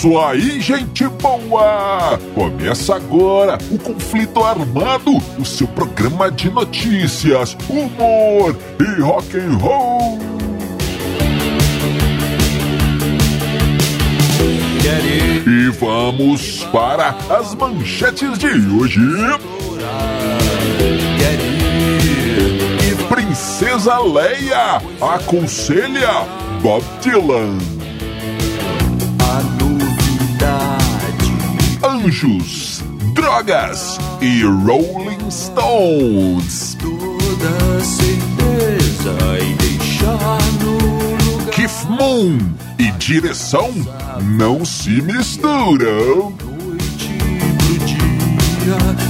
isso aí, gente boa! Começa agora o Conflito Armado, o seu programa de notícias, humor e rock and roll. E vamos para as manchetes de hoje. Princesa Leia aconselha Bob Dylan. Anjos, drogas e Rolling Stones. Toda certeza e deixar no lugar Keith Moon e direção não se misturam. noite pro dia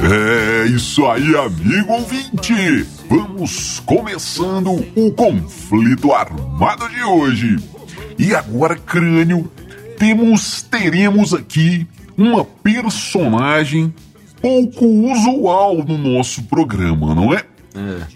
É isso aí, amigo ouvinte! Vamos começando o conflito armado de hoje. E agora, crânio, temos teremos aqui uma personagem pouco usual no nosso programa, não é?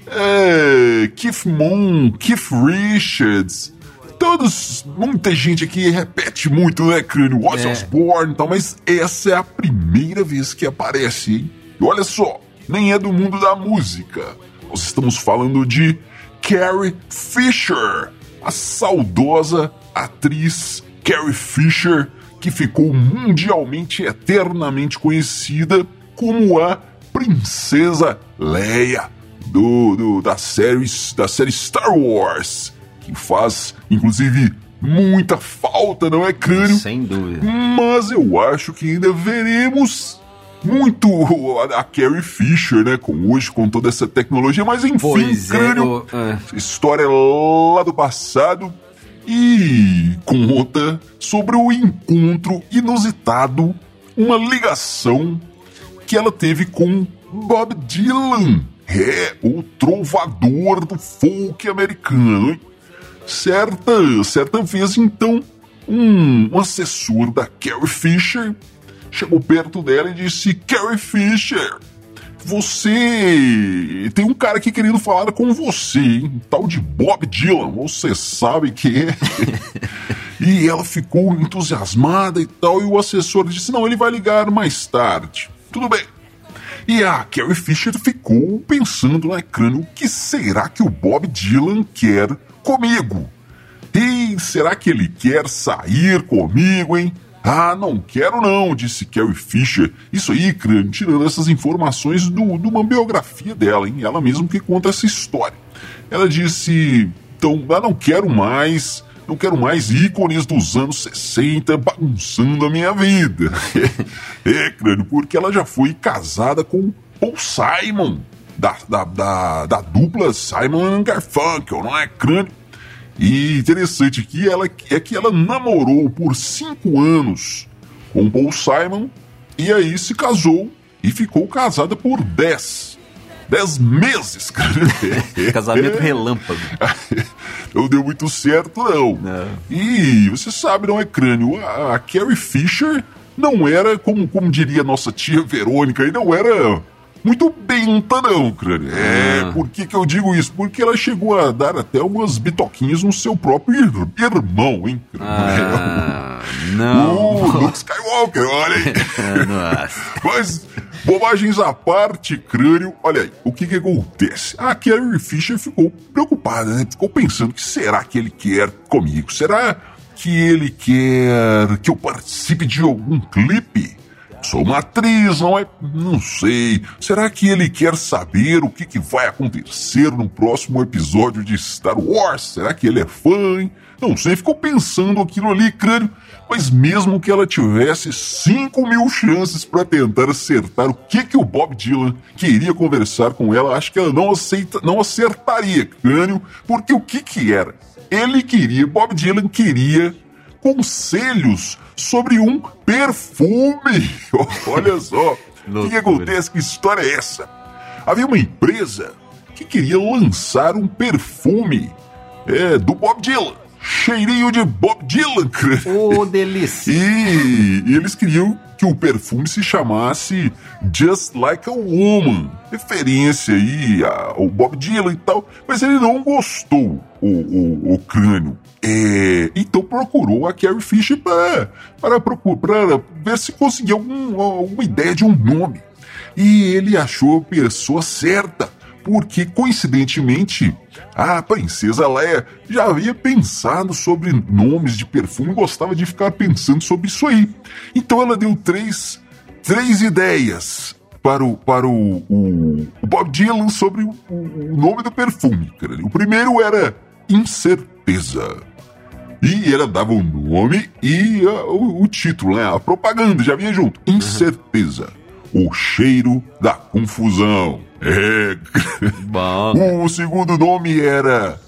É, Keith Moon, Keith Richards, todos, muita gente aqui repete muito, né, crânio? Ozzy É. Osbourne e tal, mas essa é a primeira vez que aparece, hein? E olha só, nem é do mundo da música. Nós estamos falando de Carrie Fisher, a saudosa atriz Carrie Fisher, que ficou mundialmente eternamente conhecida como a Princesa Leia do, do- da, série, da série Star Wars, que faz, inclusive, muita falta, não é, Crânio? Sem dúvida. Mas eu acho que ainda veremos muito a, Carrie Fisher, né? Com hoje, com toda essa tecnologia. Mas enfim, Pois é, crânio. o- é. História lá do passado. E conta sobre o encontro inusitado, uma ligação que ela teve com Bob Dylan. É, o trovador do folk americano? Certa, certa vez, então, um, um assessor da Carrie Fisher chegou perto dela e disse: Carrie Fisher, você tem um cara aqui querendo falar com você, hein? Um tal de Bob Dylan, você sabe quem é. e ela ficou entusiasmada e tal, e o assessor disse: Não, ele vai ligar mais tarde. Tudo bem. E a Carrie Fisher ficou pensando na crânio: o que será que o Bob Dylan quer comigo? E será que ele quer sair comigo, hein? Ah, não quero não, disse Carrie Fisher. Isso aí, crânio, tirando essas informações do, de uma biografia dela, hein? Ela mesma que conta essa história. Ela disse, então, ah, não quero mais, não quero mais ícones dos anos 60 bagunçando a minha vida. é, crânio, porque ela já foi casada com Paul Simon, da, da, da, da dupla Simon Garfunkel, não é, crânio? E interessante aqui ela, é que ela namorou por cinco anos com Paul Simon e aí se casou e ficou casada por dez. Dez meses, cara. Casamento relâmpago. Não deu muito certo, não. Não. E você sabe, não é crânio? A, a Carrie Fisher não era, como, como diria nossa tia Verônica, e não era muito benta, não, crânio. É, Ah. por que, que eu digo isso? Porque ela chegou a dar até umas bitoquinhas no seu próprio ir- irmão, hein? Ah, O não. Luke Skywalker, olha aí. Nossa. Mas, bobagens à parte, crânio, olha aí, o que que acontece? A Carrie Fisher ficou preocupada, né? Ficou pensando, o que será que ele quer comigo? Será que ele quer que eu participe de algum clipe? Sou uma atriz, não é? Não sei. Será que ele quer saber o que, que vai acontecer no próximo episódio de Star Wars? Será que ele é fã, hein? Não sei, ficou pensando aquilo ali, crânio. Mas mesmo que ela tivesse 5 mil chances para tentar acertar o que, que o Bob Dylan queria conversar com ela, acho que ela não, aceita, não acertaria, crânio, porque o que que era? Ele queria, Bob Dylan queria conselhos sobre um perfume. Olha só. O que, acontece? Que história é essa? Havia uma empresa que queria lançar um perfume é, do Bob Dylan. Cheirinho de Bob Dylan. Ô, delícia. E, e eles queriam que o perfume se chamasse Just Like a Woman, referência aí ao Bob Dylan e tal, mas ele não gostou, o, o, o crânio. É, então procurou a Carrie Fisher para, para, para ver se conseguia algum, alguma ideia de um nome. E ele achou a pessoa certa porque coincidentemente a princesa Leia já havia pensado sobre nomes de perfume e gostava de ficar pensando sobre isso aí. Então ela deu três, três ideias para o, para o, o, o Bob Dylan sobre o, o, nome do perfume. O primeiro era Incerteza. E ela dava o nome e uh, o, o, título, né? A propaganda já vinha junto. Incerteza. O cheiro da confusão. É. Bom. O segundo nome era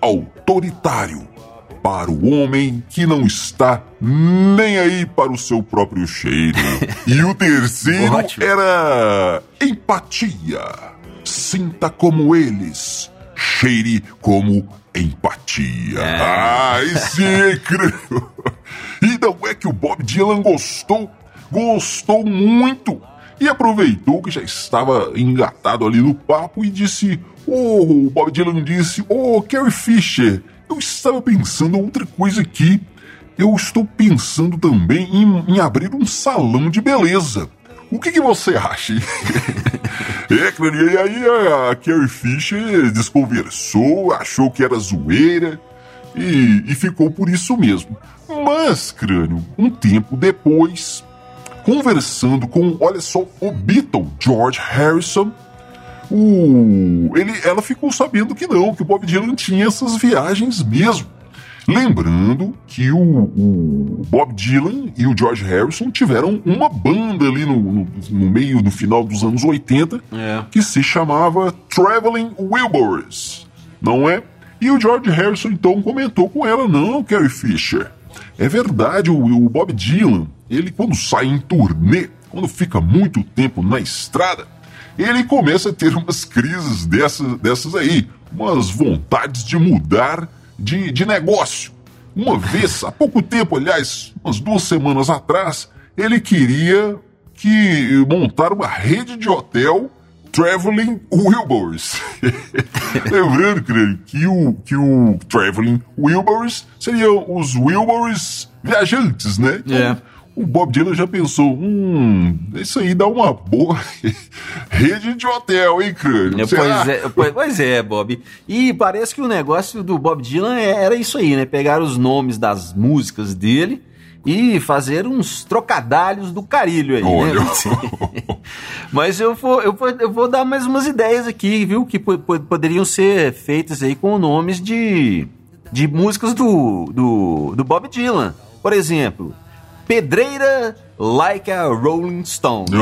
autoritário para o homem que não está nem aí para o seu próprio cheiro. e o terceiro Ótimo. era empatia. Sinta como eles, cheire como empatia. É. Ai, sim, creio. E não é que o Bob Dylan gostou, gostou muito e aproveitou que já estava engatado ali no papo e disse: Oh, Bob Dylan disse: Oh, Carrie Fisher, eu estava pensando outra coisa aqui. Eu estou pensando também em, em abrir um salão de beleza. O que, que você acha? é, e aí a Carrie Fisher desconversou, achou que era zoeira e, e ficou por isso mesmo. Mas, crânio, um tempo depois, conversando com, olha só, o Beatle George Harrison, o, ele, ela ficou sabendo que não, que o Bob Dylan tinha essas viagens mesmo. Lembrando que o, o Bob Dylan e o George Harrison tiveram uma banda ali no, no, no meio, no final dos anos 80, É. que se chamava Traveling Wilburys, não é? E o George Harrison então comentou com ela: Não, Carrie Fisher, é verdade, o, o Bob Dylan, ele quando sai em turnê, quando fica muito tempo na estrada, ele começa a ter umas crises dessas, dessas aí, umas vontades de mudar de, de negócio. Uma vez, há pouco tempo, aliás, umas duas semanas atrás, ele queria que montar uma rede de hotel Traveling Wilburys. Lembrando, creio, que o, que o Traveling Wilburys seriam os Wilburys viajantes, né? Então, É. O Bob Dylan já pensou, hum, isso aí dá uma boa rede de hotel, hein, crânio? É? Pois é, pois, pois é, Bob. E parece que o negócio do Bob Dylan era isso aí, né? Pegar os nomes das músicas dele e fazer uns trocadalhos do carilho aí, Olha. né? Mas eu vou, eu, vou, eu vou dar mais umas ideias aqui, viu? Que po- po- poderiam ser feitas aí com nomes de, de músicas do, do, do Bob Dylan. Por exemplo, Pedreira Like a Rolling Stone.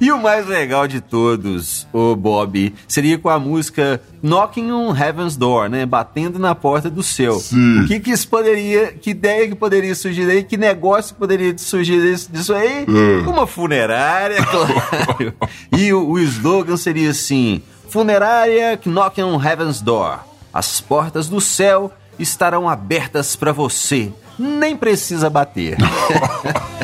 E o mais legal de todos, o Bob, seria com a música Knocking on Heaven's Door, né? Batendo na porta do céu. Sim. O que que isso poderia, que ideia que poderia surgir aí, que negócio poderia surgir disso, disso aí? É. Uma funerária, claro. e o, o slogan seria assim: Funerária Knocking on Heaven's Door. As portas do céu estarão abertas para você. Nem precisa bater.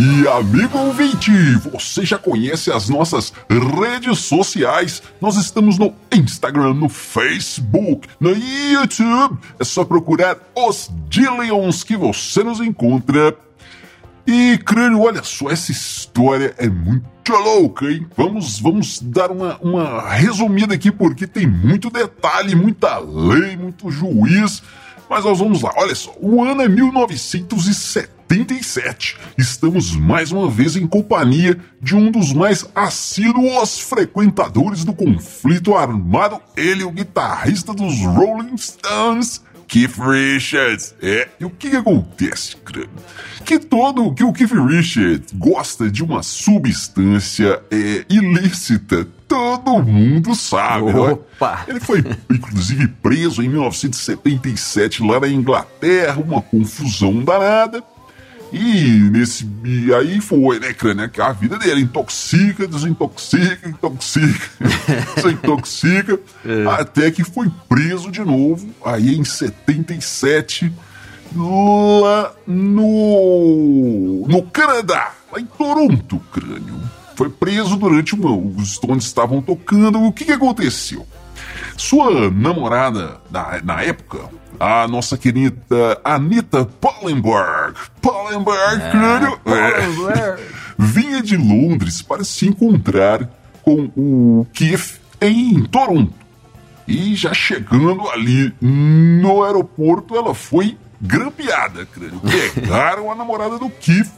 E amigo ouvinte, você já conhece as nossas redes sociais? Nós estamos no Instagram, no Facebook, no YouTube. É só procurar os Dillions que você nos encontra. E, crânio, olha só, essa história é muito louca, hein? Vamos, vamos dar uma, uma resumida aqui, porque tem muito detalhe, muita lei, muito juiz. Mas nós vamos lá, olha só, o ano é 1977. Estamos mais uma vez em companhia de um dos mais assíduos frequentadores do conflito armado, ele, o guitarrista dos Rolling Stones, Keith Richards. É, e o que, que acontece, crânio? Que todo, que o Keith Richards gosta de uma substância é, ilícita. Todo mundo sabe, é? Opa! Ele foi, inclusive, preso em 1977 lá na Inglaterra, uma confusão danada. E nesse. E aí foi, né, crânio? Que a vida dele intoxica, desintoxica, intoxica, desintoxica. Até que foi preso de novo, aí em 77, lá no. no Canadá, lá em Toronto, crânio. Foi preso durante uma. Os Stones estavam tocando. O que, que aconteceu? Sua namorada, na, na época, a nossa querida Anita Pallenberg. Pallenberg, crânio. É, vinha de Londres para se encontrar com o Keith em Toronto. E já chegando ali no aeroporto, ela foi grampeada, crânio. Pegaram a namorada do Keith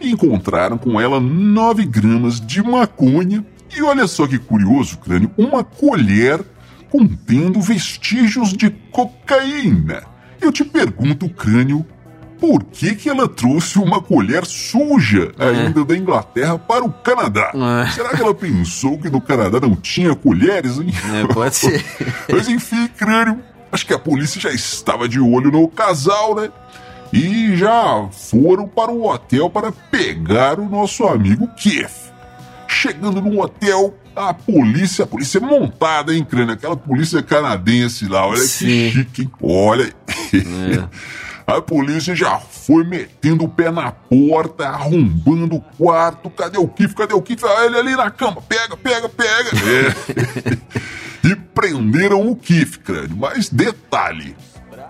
e encontraram com ela 9 gramas de maconha. E olha só que curioso, crânio, uma colher contendo vestígios de cocaína. Eu te pergunto, crânio, por que, que ela trouxe uma colher suja ainda da Inglaterra para o Canadá? É. Será que ela pensou que no Canadá não tinha colheres? Hein? É, pode ser. Mas enfim, crânio, acho que a polícia já estava de olho no casal, né? E já foram para o hotel para pegar o nosso amigo Keith. Chegando no hotel, a polícia, a polícia montada, hein, crânio? Aquela polícia canadense lá, olha Sim. que chique, hein? Olha. A polícia já foi metendo o pé na porta, arrombando o quarto. Cadê o Kif? Cadê o Kif? Ah, ele ali na cama. Pega, pega, pega. É. e prenderam o Kif, crânio. Mas detalhe: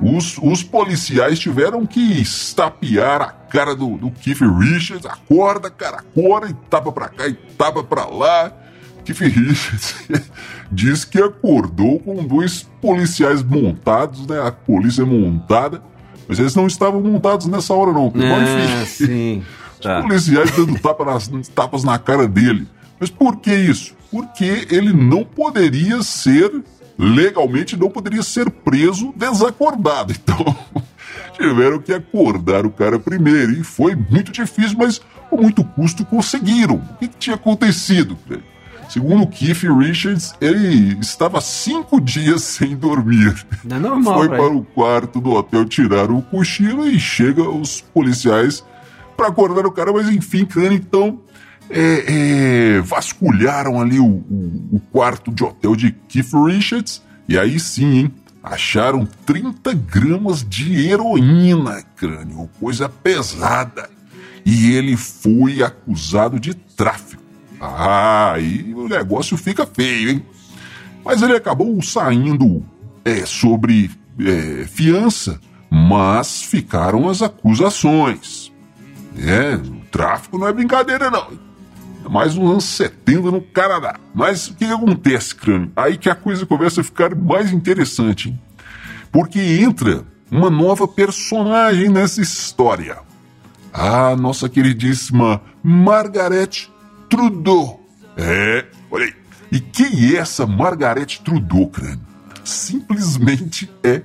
os, os policiais tiveram que estapear a cara do, do Keith Richards. Acorda, cara, acorda, e tapa pra cá e tapa pra lá. Keith Richards diz que acordou com dois policiais montados, né? A polícia montada. Mas eles não estavam montados nessa hora, não. Ah, sim. Tá. policiais dando tapa nas- tapas na cara dele. Mas por que isso? Porque ele não poderia ser, legalmente, não poderia ser preso desacordado. Então, tiveram que acordar o cara primeiro. E foi muito difícil, mas com muito custo conseguiram. O que, que tinha acontecido? Segundo o Keith Richards, ele estava cinco dias sem dormir. Não é normal, Foi velho. para o quarto do hotel tirar o cochilo e chega os policiais para acordar o cara, mas enfim, crânio, então é, é, vasculharam ali o, o- o quarto de hotel de Keith Richards e aí sim, hein, acharam 30 gramas de heroína, crânio, coisa pesada. E ele foi acusado de tráfico. Ah, aí o negócio fica feio, hein? Mas ele acabou saindo é, sobre é, fiança, mas ficaram as acusações. É, o tráfico não é brincadeira, não. É mais nos anos 70 no Canadá. Mas o que, que acontece, crânio? Aí que a coisa começa a ficar mais interessante, hein? Porque entra uma nova personagem nessa história. A nossa queridíssima Margaret Trudeau. É, olha aí. E quem é essa Margaret Trudeau, crânio? Simplesmente é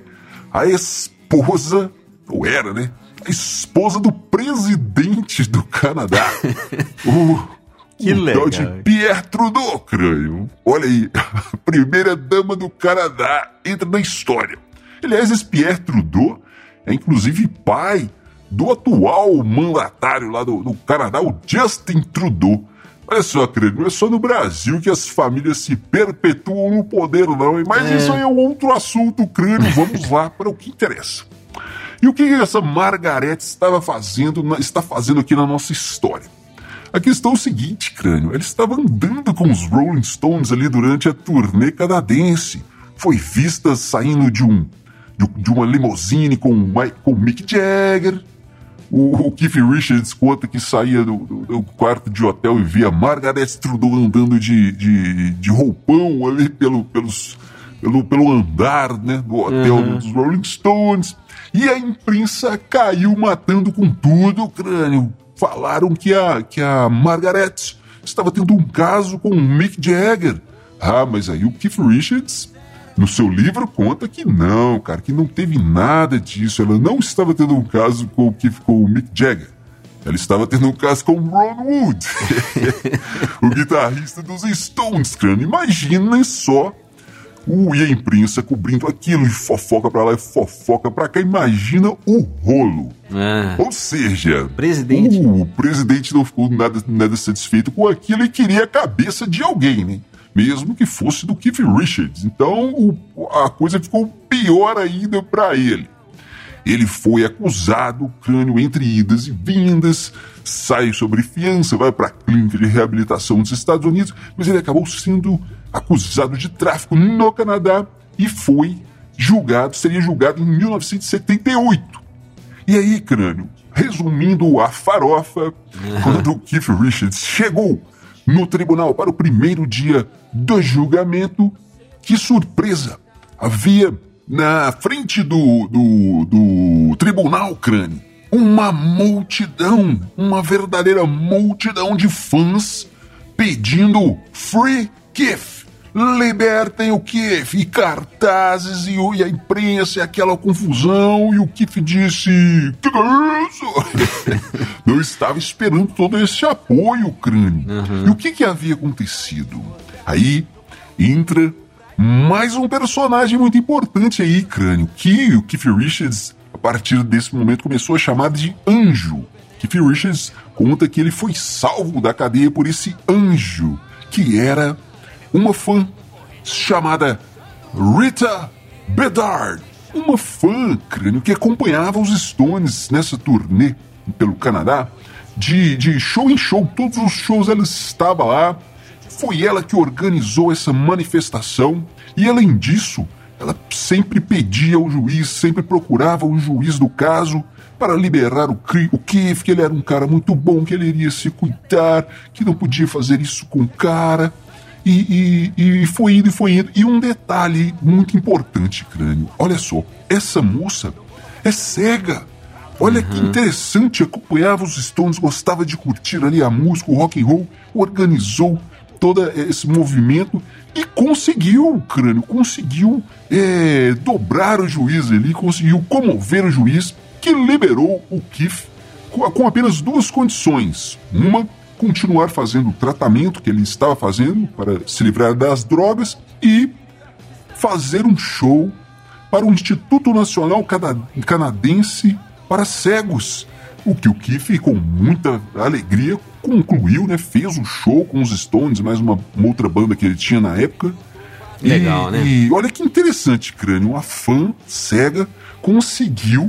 a esposa, ou era, né? A esposa do presidente do Canadá. o, Que o legal. de Pierre Trudeau, crânio. Olha aí, a primeira dama do Canadá entra na história. Aliás, esse Pierre Trudeau é inclusive pai do atual mandatário lá do, do Canadá, o Justin Trudeau. Olha só, crânio, não é só no Brasil que as famílias se perpetuam no poder, não, hein? Mas isso aí é um outro assunto, crânio. Vamos lá para o que interessa. E o que essa Margaret estava fazendo, está fazendo aqui na nossa história? A questão é o seguinte, crânio. Ela estava andando com os Rolling Stones ali durante a turnê canadense. Foi vista saindo de um de, uma limusine com, com o Mick Jagger. O, o Keith Richards conta que saía do, do- do quarto de hotel e via Margaret Trudeau andando de, de, de roupão ali pelo, pelos, pelo, pelo andar né, do hotel dos Rolling Stones. E a imprensa caiu matando com tudo, crânio. Falaram que a, que a Margaret estava tendo um caso com o Mick Jagger. Ah, mas aí o Keith Richards No seu livro conta que não, cara, que não teve nada disso. Ela não estava tendo um caso com o que ficou o Mick Jagger. Ela estava tendo um caso com o Ron Wood, o guitarrista dos Stones, cara. Imagina só o, e a imprensa cobrindo aquilo, e fofoca pra lá e fofoca pra cá. Imagina o rolo. Ah, Ou seja, Presidente. o presidente não ficou nada, nada satisfeito com aquilo e queria a cabeça de alguém, né? Mesmo que fosse do Keith Richards. Então o- a coisa ficou pior ainda pra ele. Ele foi acusado, crânio entre idas e vindas, sai sobre fiança, vai para a clínica de reabilitação dos Estados Unidos, mas ele acabou sendo acusado de tráfico no Canadá e foi julgado, seria julgado em 1978. E aí, crânio, resumindo a farofa, quando o Keith Richards chegou no tribunal para o primeiro dia do julgamento, que surpresa! Havia na frente do, do, do tribunal, crânio, uma multidão, uma verdadeira multidão de fãs pedindo Free Keith. Libertem o Keith e cartazes e, e a imprensa e aquela confusão e o Keith disse que é isso? Não estava esperando todo esse apoio, crânio. E o que, que havia acontecido? Aí entra mais um personagem muito importante aí, crânio, que o Keith Richards, a partir desse momento, começou a chamar de anjo. Keith Richards conta que ele foi salvo da cadeia por esse anjo, que era uma fã chamada Rita Bedard. Uma fã, crânio, que acompanhava os Stones nessa turnê pelo Canadá, de, de show em show, todos os shows ela estava lá. Foi ela que organizou essa manifestação e, além disso, ela sempre pedia ao juiz, sempre procurava o juiz do caso para liberar o, o Keith, que ele era um cara muito bom, que ele iria se cuidar, que não podia fazer isso com o cara. E, e, e foi indo e foi indo. E um detalhe muito importante, crânio. Olha só, essa moça é cega. Olha que interessante, acompanhava os Stones, gostava de curtir ali a música, o rock and roll, organizou todo esse movimento e conseguiu, crânio, conseguiu é, dobrar o juiz ali, conseguiu comover o juiz, que liberou o com, com apenas duas condições. Uma, continuar fazendo o tratamento que ele estava fazendo para se livrar das drogas e fazer um show para o Instituto Nacional Cana- Canadense para Cegos. O que o Keith, com muita alegria, concluiu, né? Fez o show com os Stones, mais uma, uma outra banda que ele tinha na época. Legal, E- né? E olha que interessante, crânio. Uma fã cega conseguiu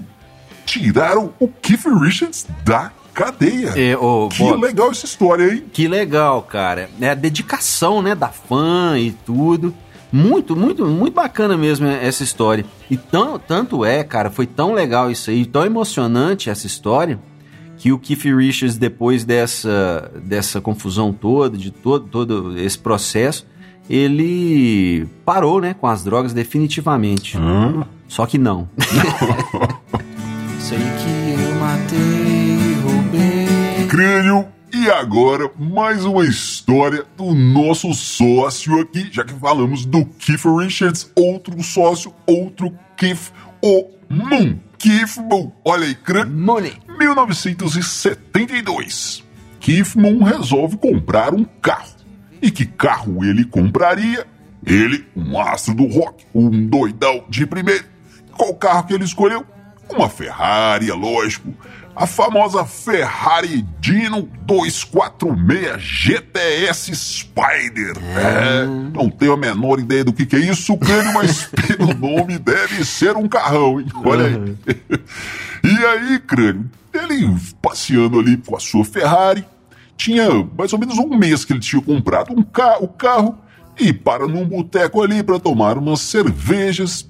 tirar o, o Keith Richards da cadeia. É, ô, que Bob. legal essa história, hein? Que legal, cara. É a dedicação, né, da fã e tudo. Muito, muito, muito bacana mesmo essa história. E tão, tanto é, cara, foi tão legal isso aí, tão emocionante essa história, que o Keith Richards, depois dessa, dessa confusão toda, de todo, todo esse processo, ele parou, né, com as drogas definitivamente. Só que não. Sei que eu matei. Crânio. E agora, mais uma história do nosso sócio aqui, já que falamos do Keith Richards, outro sócio, outro Keith, o Moon. Keith Moon. Olha aí, crânio. Money. 1972. Keith Moon resolve comprar um carro. E que carro ele compraria? Ele, um astro do rock, um doidão de primeiro. Qual carro que ele escolheu? Uma Ferrari, é lógico. A famosa Ferrari Dino 246 GTS Spider. É, não tenho a menor ideia do que, que é isso, crânio, mas pelo nome deve ser um carrão, hein? Olha aí. E aí, crânio, ele passeando ali com a sua Ferrari, tinha mais ou menos um mês que ele tinha comprado um ca o carro e para num boteco ali para tomar umas cervejas.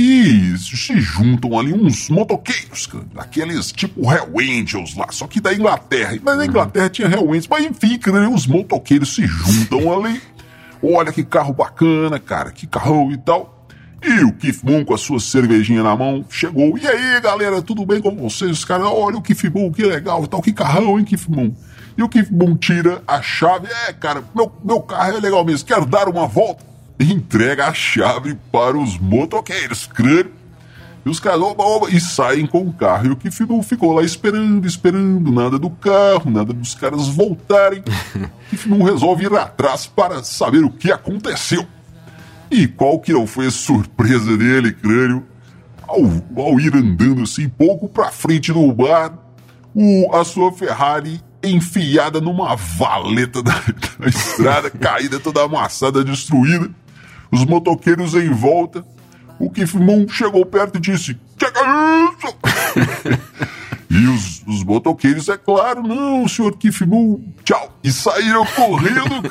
E se juntam ali uns motoqueiros, cara, aqueles tipo Hell Angels lá, só que da Inglaterra. Mas na Inglaterra tinha Hell Angels, mas enfim, cara, os motoqueiros se juntam ali. Olha que carro bacana, cara, que carrão e tal. E o Keith Moon com a sua cervejinha na mão chegou. E aí, galera, tudo bem com vocês? Os caras, olha o Keith Moon, que legal e tal, que carrão, hein, Keith Moon? E o Keith Moon tira a chave. É, cara, meu, meu carro é legal mesmo, quero dar uma volta. Entrega a chave para os motoqueiros, crânio. E os caras, oba, oba, e saem com o carro. E o Keith Moon ficou lá esperando, esperando, nada do carro, nada dos caras voltarem. Keith Moon resolve ir atrás para saber o que aconteceu. E qual que não foi a surpresa dele, crânio? Ao, ao ir andando assim, pouco pra frente no bar, o, a sua Ferrari enfiada numa valeta da, da estrada, caída, toda amassada, destruída. Os motoqueiros em volta. O Kifmon chegou perto e disse: Que é isso? e os, os motoqueiros, é claro, não, senhor Kifmon, tchau. E saíram correndo.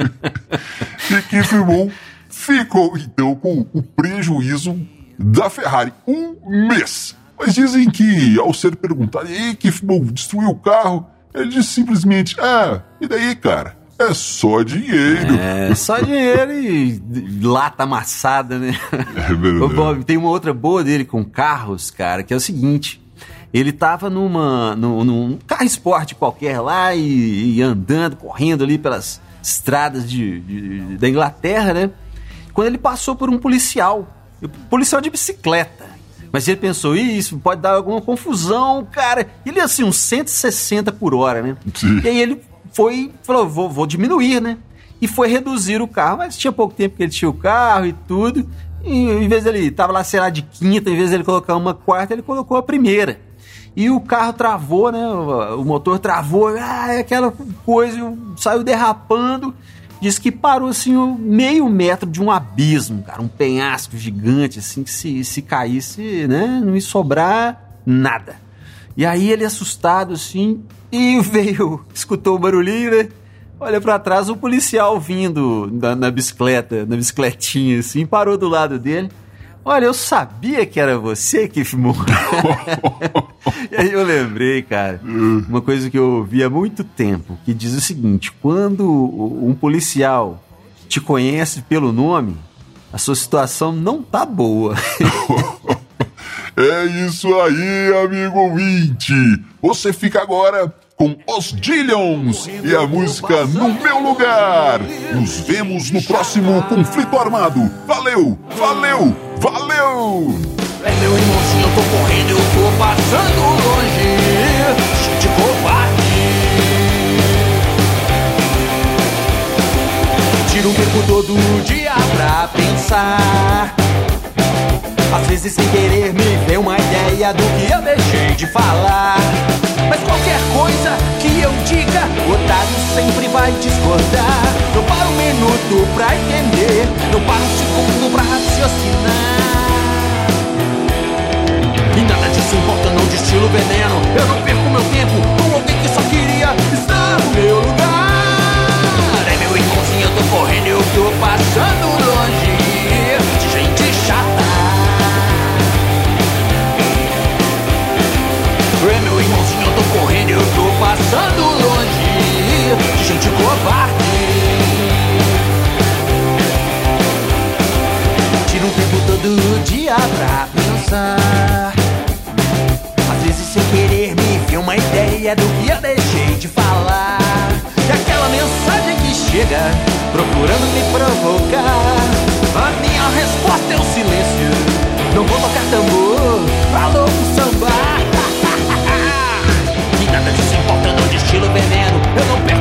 e Kifmon ficou então com o prejuízo da Ferrari um mês. Mas dizem que, ao ser perguntado, e aí, Kifmon, destruiu o carro? Ele disse simplesmente: Ah, e daí, cara? É só dinheiro. É, só dinheiro e lata amassada, né? É verdade. Ô, Bob, tem uma outra boa dele com carros, cara, que é o seguinte. Ele tava numa, num, num carro esporte qualquer lá e, e andando, correndo ali pelas estradas de, de- da Inglaterra, né? Quando ele passou por um policial, policial de bicicleta. Mas ele pensou, "Ih, isso pode dar alguma confusão, cara. Ele assim, uns 160 por hora, né? Sim. E aí ele foi, falou, vou, vou diminuir, né? E foi reduzir o carro, mas tinha pouco tempo que ele tinha o carro e tudo. E em vez dele, tava lá, sei lá, de quinta, em vez dele colocar uma quarta, ele colocou a primeira. E o carro travou, né? O, o motor travou, ah, aquela coisa, saiu derrapando. Diz que parou assim, meio metro de um abismo, cara, um penhasco gigante, assim, que se, se caísse, né, não ia sobrar nada. E aí ele assustado assim, e veio, escutou o barulhinho, né? Olha pra trás o policial vindo na, na bicicleta, na bicicletinha assim, parou do lado dele. Olha, eu sabia que era você que fumou. e aí eu lembrei, cara, uma coisa que eu ouvi há muito tempo, que diz o seguinte: quando um policial te conhece pelo nome, a sua situação não tá boa. É isso aí, amigo ouvinte. Você fica agora com os Dillions e a música No Meu Lugar. Nos vemos no próximo conflito armado. Valeu, valeu, valeu! É meu irmãozinho, eu tô correndo, eu tô passando longe. Gente covarde. Tiro o tempo todo vezes sem querer me vem uma ideia do que eu deixei de falar. Mas qualquer coisa que eu diga, o otário sempre vai discordar. Não para um minuto pra entender, não para um segundo pra raciocinar. E nada disso importa, não destilo veneno. Eu não perco meu tempo com alguém que só queria estar no meu lugar. É meu irmãozinho, eu tô correndo, eu tô passando passando longe de gente covarde. Tiro o tempo todo dia pra pensar. Às vezes, sem querer, me vi uma ideia do que eu deixei de falar. E aquela mensagem que chega procurando me provocar. A minha resposta é o silêncio. Não vou tocar tambor, falou o samba. Nada de se importando de estilo veneno. Eu não perco